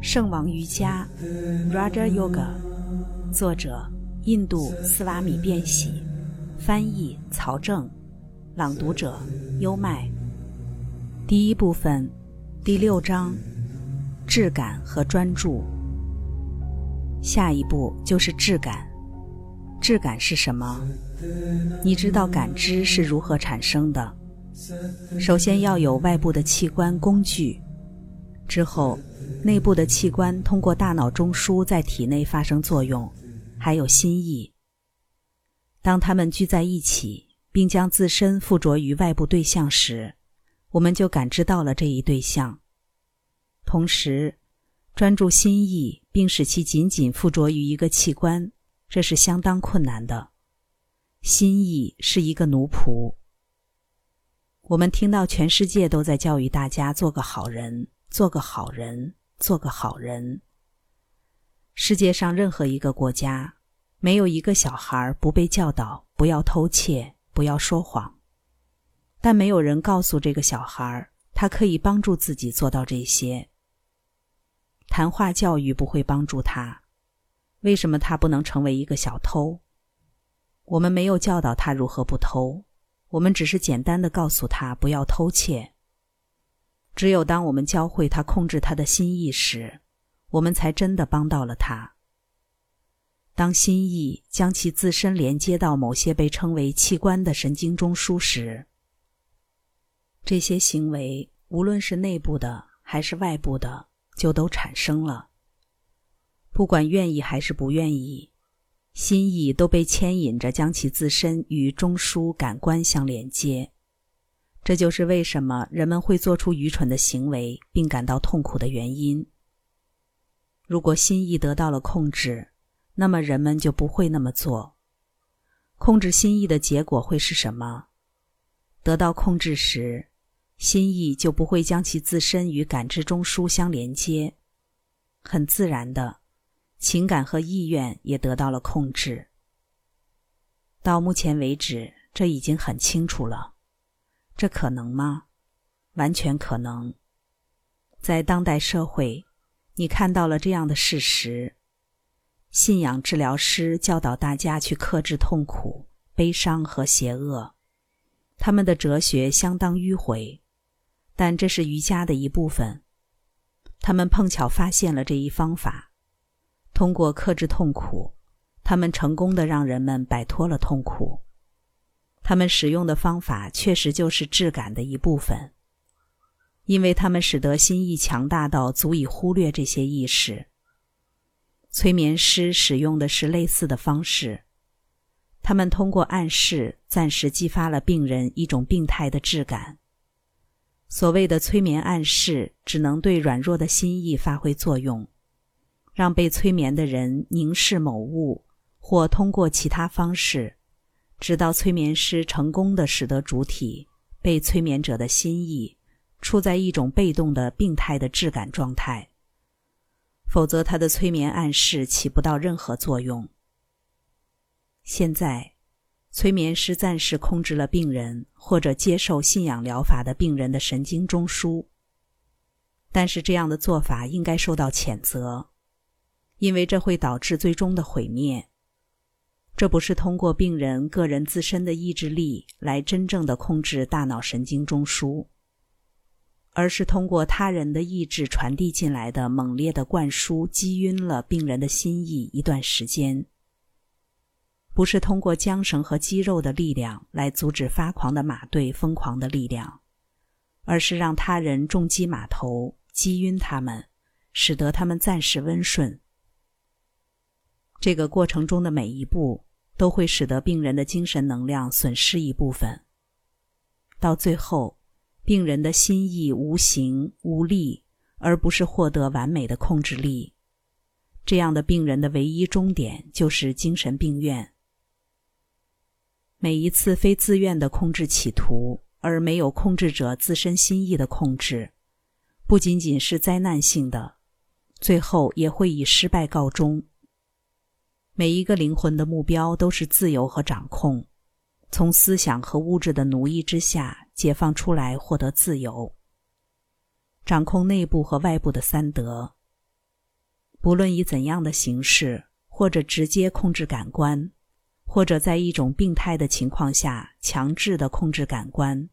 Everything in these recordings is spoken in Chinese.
圣王瑜伽 （Raja Yoga），作者印度斯瓦米·变喜，翻译曹正，朗读者优麦。第一部分，第六章：质感和专注。下一步就是质感。质感是什么？你知道感知是如何产生的？首先要有外部的器官工具，之后内部的器官通过大脑中枢在体内发生作用，还有心意。当它们聚在一起，并将自身附着于外部对象时，我们就感知到了这一对象。同时，专注心意并使其紧紧附着于一个器官，这是相当困难的。心意是一个奴仆。我们听到全世界都在教育大家做个好人，做个好人，做个好人。世界上任何一个国家，没有一个小孩不被教导不要偷窃，不要说谎。但没有人告诉这个小孩，他可以帮助自己做到这些。谈话教育不会帮助他。为什么他不能成为一个小偷？我们没有教导他如何不偷。我们只是简单的告诉他不要偷窃。只有当我们教会他控制他的心意时，我们才真的帮到了他。当心意将其自身连接到某些被称为器官的神经中枢时，这些行为无论是内部的还是外部的，就都产生了。不管愿意还是不愿意。心意都被牵引着，将其自身与中枢感官相连接。这就是为什么人们会做出愚蠢的行为并感到痛苦的原因。如果心意得到了控制，那么人们就不会那么做。控制心意的结果会是什么？得到控制时，心意就不会将其自身与感知中枢相连接，很自然的。情感和意愿也得到了控制。到目前为止，这已经很清楚了。这可能吗？完全可能。在当代社会，你看到了这样的事实：信仰治疗师教导大家去克制痛苦、悲伤和邪恶。他们的哲学相当迂回，但这是瑜伽的一部分。他们碰巧发现了这一方法。通过克制痛苦，他们成功的让人们摆脱了痛苦。他们使用的方法确实就是质感的一部分，因为他们使得心意强大到足以忽略这些意识。催眠师使用的是类似的方式，他们通过暗示暂时激发了病人一种病态的质感。所谓的催眠暗示只能对软弱的心意发挥作用。让被催眠的人凝视某物，或通过其他方式，直到催眠师成功的使得主体被催眠者的心意处在一种被动的病态的质感状态。否则，他的催眠暗示起不到任何作用。现在，催眠师暂时控制了病人或者接受信仰疗法的病人的神经中枢，但是这样的做法应该受到谴责。因为这会导致最终的毁灭。这不是通过病人个人自身的意志力来真正的控制大脑神经中枢，而是通过他人的意志传递进来的猛烈的灌输，击晕了病人的心意一段时间。不是通过缰绳和肌肉的力量来阻止发狂的马队疯狂的力量，而是让他人重击马头，击晕他们，使得他们暂时温顺。这个过程中的每一步都会使得病人的精神能量损失一部分，到最后，病人的心意无形无力，而不是获得完美的控制力。这样的病人的唯一终点就是精神病院。每一次非自愿的控制企图，而没有控制者自身心意的控制，不仅仅是灾难性的，最后也会以失败告终。每一个灵魂的目标都是自由和掌控，从思想和物质的奴役之下解放出来，获得自由。掌控内部和外部的三德，不论以怎样的形式，或者直接控制感官，或者在一种病态的情况下强制的控制感官，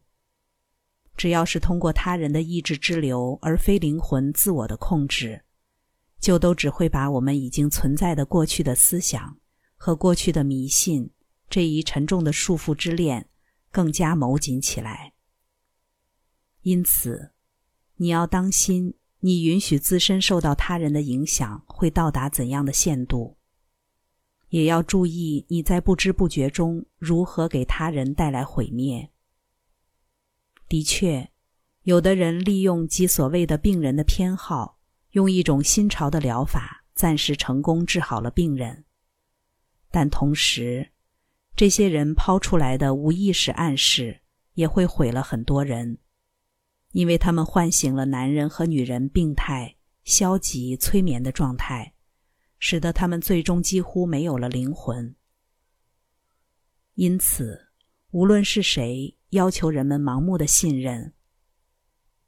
只要是通过他人的意志之流，而非灵魂自我的控制，就都只会把我们已经存在的过去的思想和过去的迷信这一沉重的束缚之链更加谋紧起来。因此，你要当心。你允许自身受到他人的影响会到达怎样的限度？也要注意你在不知不觉中如何给他人带来毁灭。的确，有的人利用及所谓的病人的偏好，用一种新潮的疗法暂时成功治好了病人，但同时，这些人抛出来的无意识暗示也会毁了很多人。因为他们唤醒了男人和女人病态、消极、催眠的状态，使得他们最终几乎没有了灵魂。因此，无论是谁要求人们盲目的信任，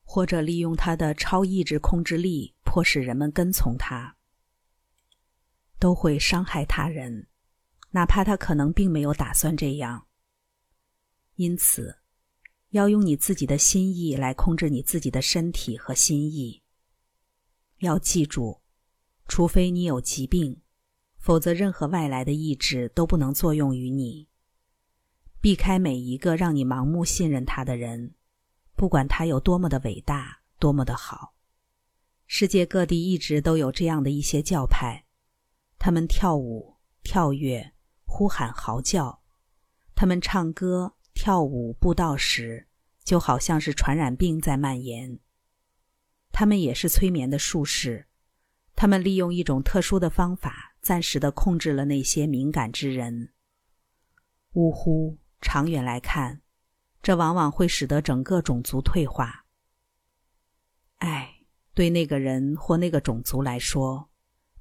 或者利用他的超意志控制力迫使人们跟从他，都会伤害他人，哪怕他可能并没有打算这样。因此。要用你自己的心意来控制你自己的身体和心意。要记住，除非你有疾病，否则任何外来的意志都不能作用于你。避开每一个让你盲目信任他的人，不管他有多么的伟大，多么的好。世界各地一直都有这样的一些教派，他们跳舞、跳跃、呼喊、嚎叫，他们唱歌。跳舞布道时，就好像是传染病在蔓延。他们也是催眠的术士，他们利用一种特殊的方法，暂时的控制了那些敏感之人。呜呼！长远来看，这往往会使得整个种族退化。唉，对那个人或那个种族来说，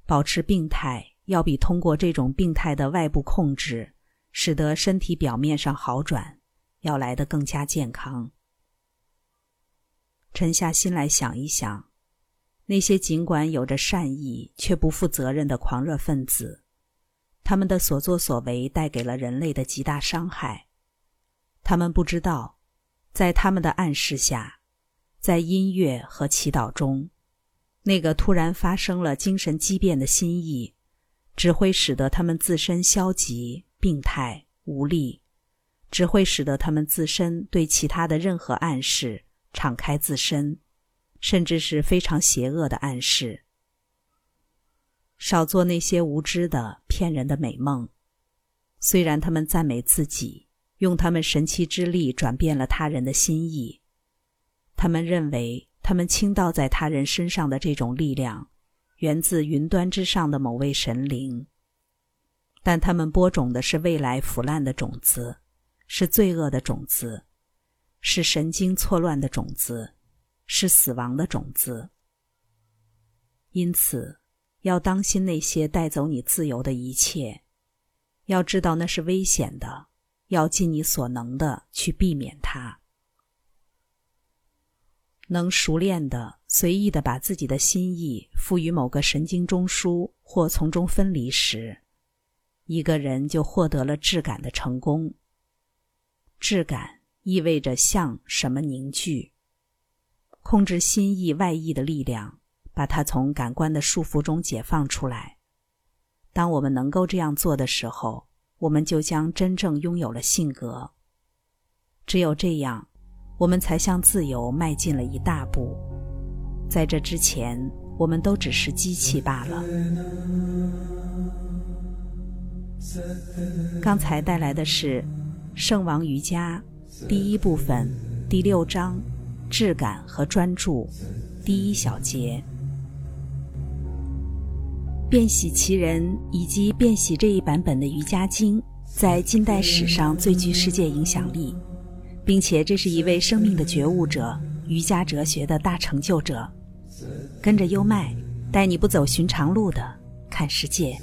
保持病态要比通过这种病态的外部控制，使得身体表面上好转。要来得更加健康。沉下心来想一想，那些尽管有着善意却不负责任的狂热分子，他们的所作所为带给了人类的极大伤害。他们不知道，在他们的暗示下，在音乐和祈祷中，那个突然发生了精神畸变的心意，只会使得他们自身消极、病态、无力。只会使得他们自身对其他的任何暗示敞开自身，甚至是非常邪恶的暗示。少做那些无知的、骗人的美梦。虽然他们赞美自己，用他们神奇之力转变了他人的心意，他们认为他们倾倒在他人身上的这种力量，源自云端之上的某位神灵，但他们播种的是未来腐烂的种子。是罪恶的种子，是神经错乱的种子，是死亡的种子。因此，要当心那些带走你自由的一切，要知道那是危险的，要尽你所能的去避免它。能熟练的、随意的把自己的心意赋予某个神经中枢或从中分离时，一个人就获得了质感的成功。质感意味着向什么凝聚，控制心意外溢的力量，把它从感官的束缚中解放出来。当我们能够这样做的时候，我们就将真正拥有了性格。只有这样，我们才向自由迈进了一大步。在这之前，我们都只是机器罢了。刚才带来的是。圣王瑜伽第一部分第六章，质感和专注，第一小节。变喜其人以及变喜这一版本的瑜伽经，在近代史上最具世界影响力，并且这是一位生命的觉悟者，瑜伽哲学的大成就者。跟着优麦，带你不走寻常路的看世界。